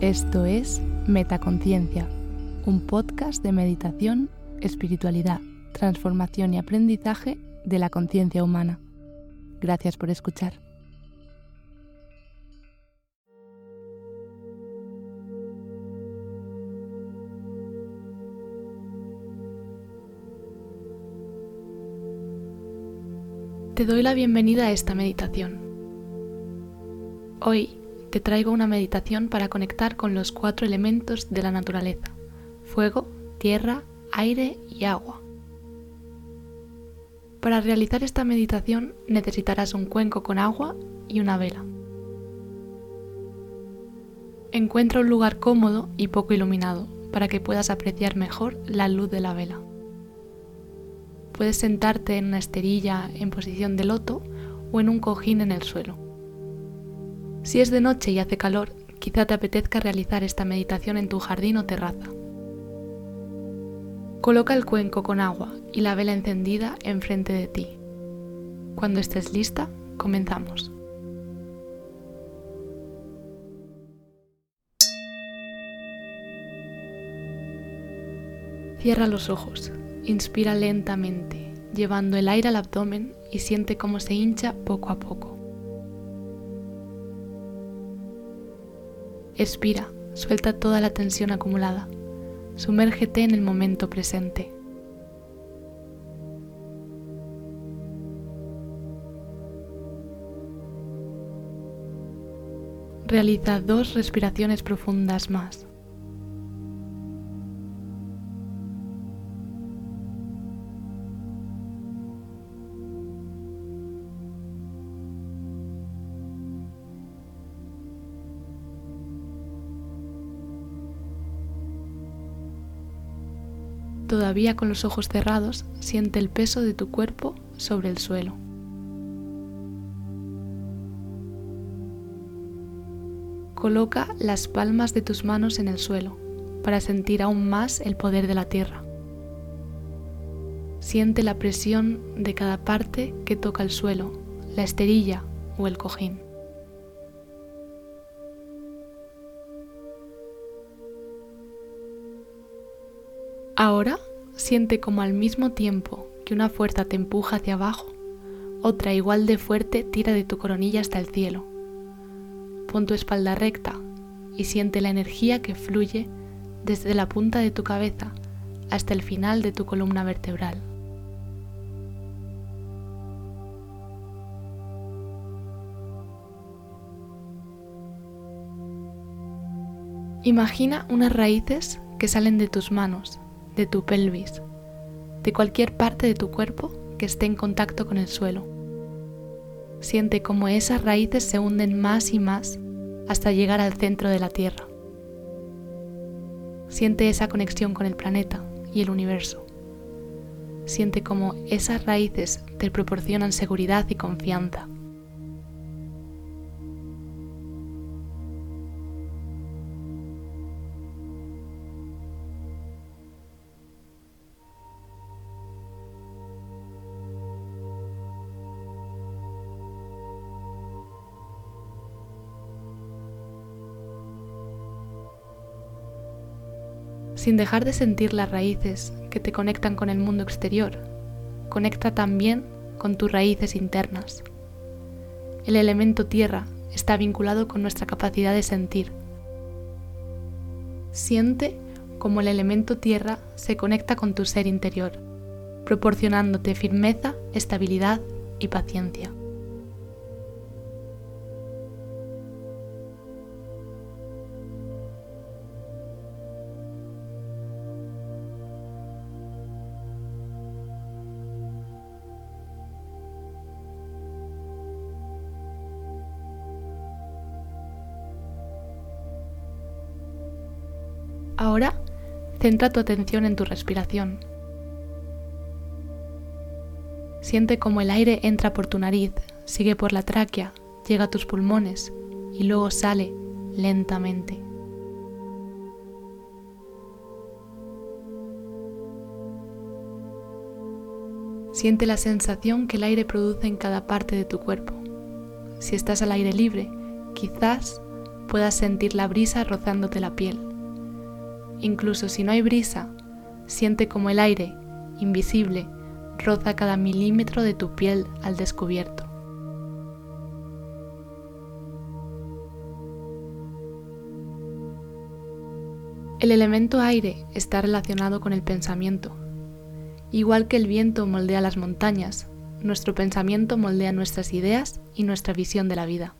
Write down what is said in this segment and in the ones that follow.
Esto es Metaconciencia, un podcast de meditación, espiritualidad, transformación y aprendizaje de la conciencia humana. Gracias por escuchar. Te doy la bienvenida a esta meditación. Hoy te traigo una meditación para conectar con los cuatro elementos de la naturaleza, fuego, tierra, aire y agua. Para realizar esta meditación necesitarás un cuenco con agua y una vela. Encuentra un lugar cómodo y poco iluminado para que puedas apreciar mejor la luz de la vela. Puedes sentarte en una esterilla en posición de loto o en un cojín en el suelo. Si es de noche y hace calor, quizá te apetezca realizar esta meditación en tu jardín o terraza. Coloca el cuenco con agua y la vela encendida enfrente de ti. Cuando estés lista, comenzamos. Cierra los ojos Inspira lentamente, llevando el aire al abdomen y siente cómo se hincha poco a poco. Expira, suelta toda la tensión acumulada. Sumérgete en el momento presente. Realiza dos respiraciones profundas más. Todavía con los ojos cerrados, siente el peso de tu cuerpo sobre el suelo. Coloca las palmas de tus manos en el suelo para sentir aún más el poder de la tierra. Siente la presión de cada parte que toca el suelo, la esterilla o el cojín. Ahora siente como al mismo tiempo que una fuerza te empuja hacia abajo, otra igual de fuerte tira de tu coronilla hasta el cielo. Pon tu espalda recta y siente la energía que fluye desde la punta de tu cabeza hasta el final de tu columna vertebral. Imagina unas raíces que salen de tus manos de tu pelvis, de cualquier parte de tu cuerpo que esté en contacto con el suelo. Siente cómo esas raíces se hunden más y más hasta llegar al centro de la Tierra. Siente esa conexión con el planeta y el universo. Siente cómo esas raíces te proporcionan seguridad y confianza sin dejar de sentir las raíces que te conectan con el mundo exterior. Conecta también con tus raíces internas. El elemento tierra está vinculado con nuestra capacidad de sentir. Siente como el elemento tierra se conecta con tu ser interior, proporcionándote firmeza, estabilidad y paciencia. Ahora, centra tu atención en tu respiración. Siente cómo el aire entra por tu nariz, sigue por la tráquea, llega a tus pulmones y luego sale lentamente. Siente la sensación que el aire produce en cada parte de tu cuerpo. Si estás al aire libre, quizás puedas sentir la brisa rozándote la piel. Incluso si no hay brisa, siente como el aire, invisible, roza cada milímetro de tu piel al descubierto. El elemento aire está relacionado con el pensamiento. Igual que el viento moldea las montañas, nuestro pensamiento moldea nuestras ideas y nuestra visión de la vida.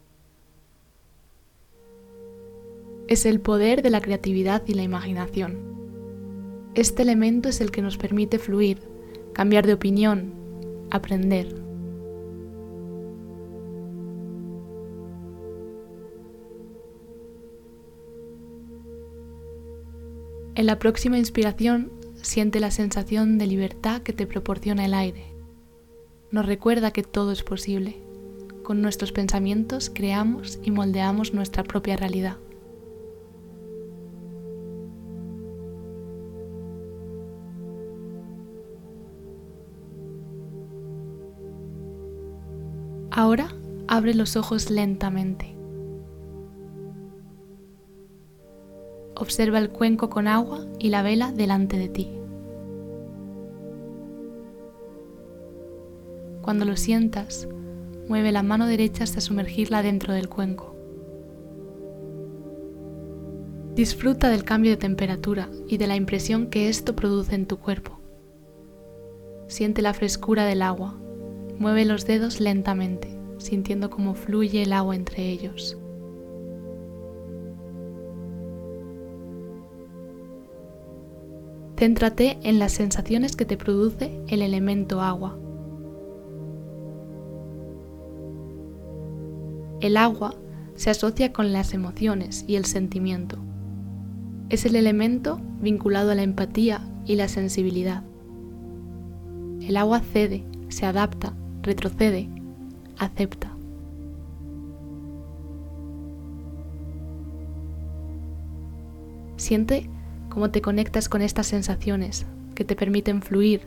Es el poder de la creatividad y la imaginación. Este elemento es el que nos permite fluir, cambiar de opinión, aprender. En la próxima inspiración, siente la sensación de libertad que te proporciona el aire. Nos recuerda que todo es posible. Con nuestros pensamientos creamos y moldeamos nuestra propia realidad. Ahora abre los ojos lentamente. observa el cuenco con agua y la vela delante de ti. Cuando lo sientas, mueve la mano derecha hasta sumergirla dentro del cuenco. Disfruta del cambio de temperatura y de la impresión que esto produce en tu cuerpo. Siente la frescura del agua. Mueve los dedos lentamente, sintiendo cómo fluye el agua entre ellos. Céntrate en las sensaciones que te produce el elemento agua. El agua se asocia con las emociones y el sentimiento. Es el elemento vinculado a la empatía y la sensibilidad. El agua cede, se adapta, retrocede, acepta. Siente cómo te conectas con estas sensaciones que te permiten fluir,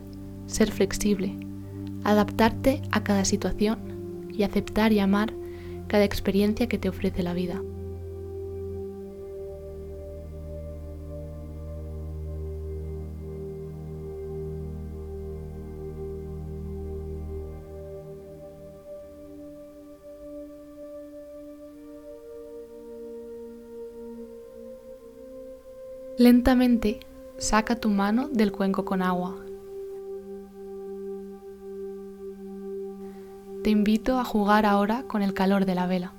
ser flexible, adaptarte a cada situación y aceptar y amar cada experiencia que te ofrece la vida. Lentamente saca tu mano del cuenco con agua. Te invito a jugar ahora con el calor de la vela.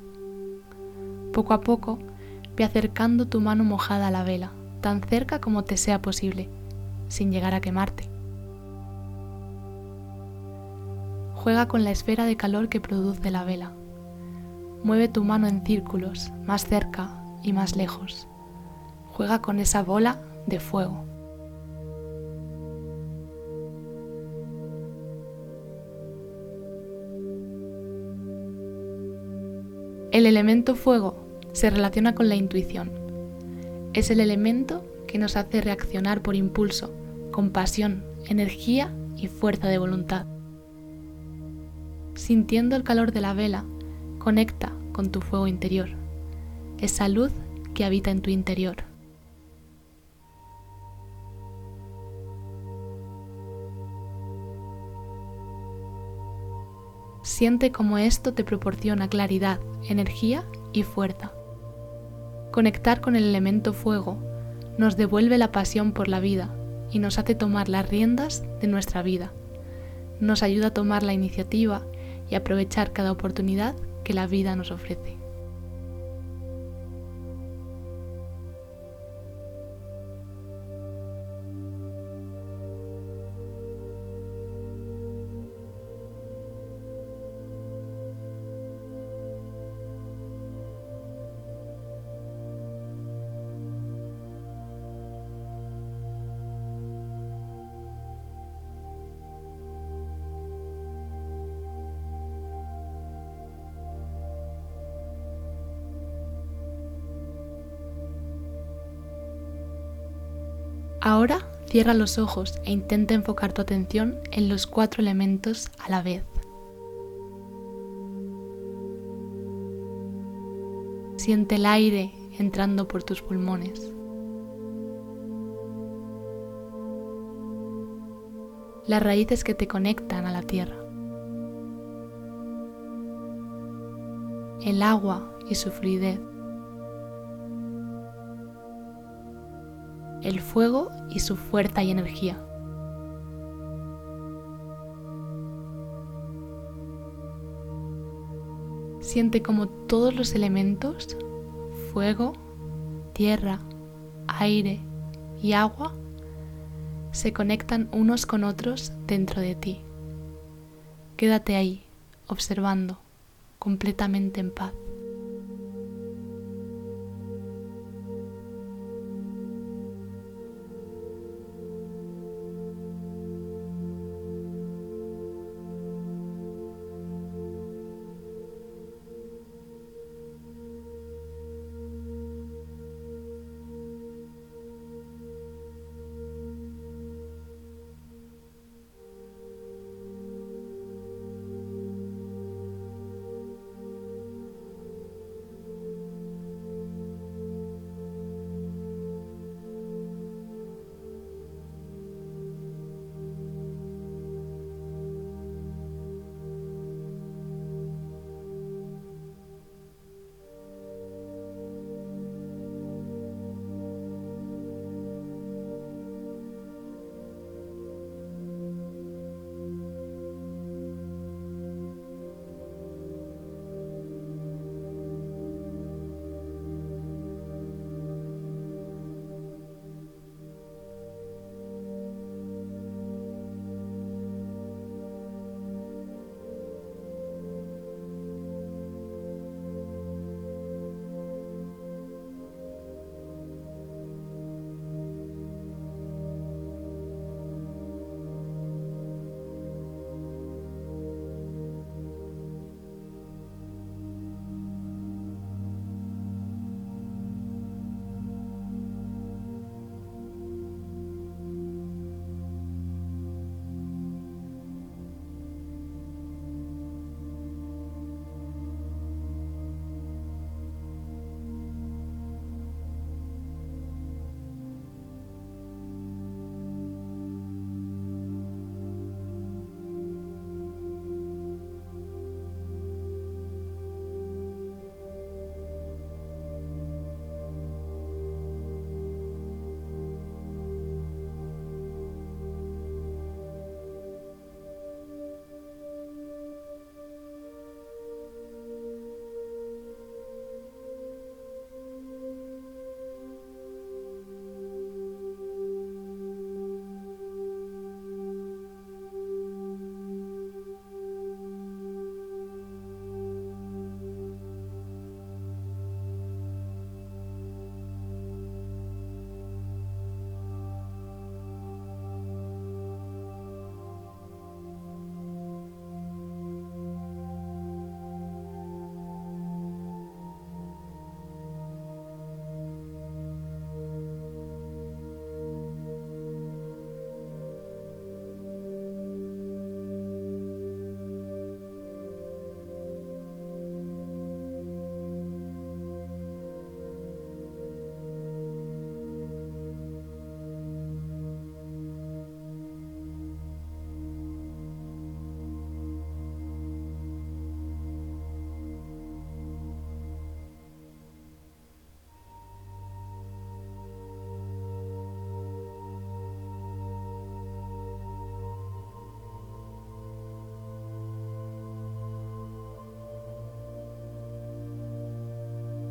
Poco a poco, ve acercando tu mano mojada a la vela, tan cerca como te sea posible, sin llegar a quemarte. Juega con la esfera de calor que produce la vela. Mueve tu mano en círculos, más cerca y más lejos juega con esa bola de fuego. El elemento fuego se relaciona con la intuición. Es el elemento que nos hace reaccionar por impulso, con pasión, energía y fuerza de voluntad. Sintiendo el calor de la vela, conecta con tu fuego interior, esa luz que habita en tu interior. Siente cómo esto te proporciona claridad, energía y fuerza. Conectar con el elemento fuego nos devuelve la pasión por la vida y nos hace tomar las riendas de nuestra vida. Nos ayuda a tomar la iniciativa y aprovechar cada oportunidad que la vida nos ofrece. Ahora cierra los ojos e intenta enfocar tu atención en los cuatro elementos a la vez. Siente el aire entrando por tus pulmones. Las raíces que te conectan a la tierra. El agua y su fluidez. El fuego y su fuerza y energía. Siente como todos los elementos, fuego, tierra, aire y agua, se conectan unos con otros dentro de ti. Quédate ahí, observando, completamente en paz.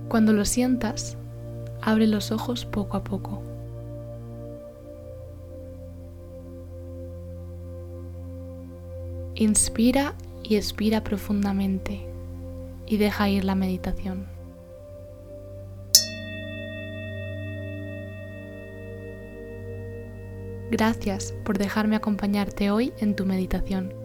Cuando lo sientas, abre los ojos poco a poco. Inspira y expira profundamente y deja ir la meditación. Gracias por dejarme acompañarte hoy en tu meditación.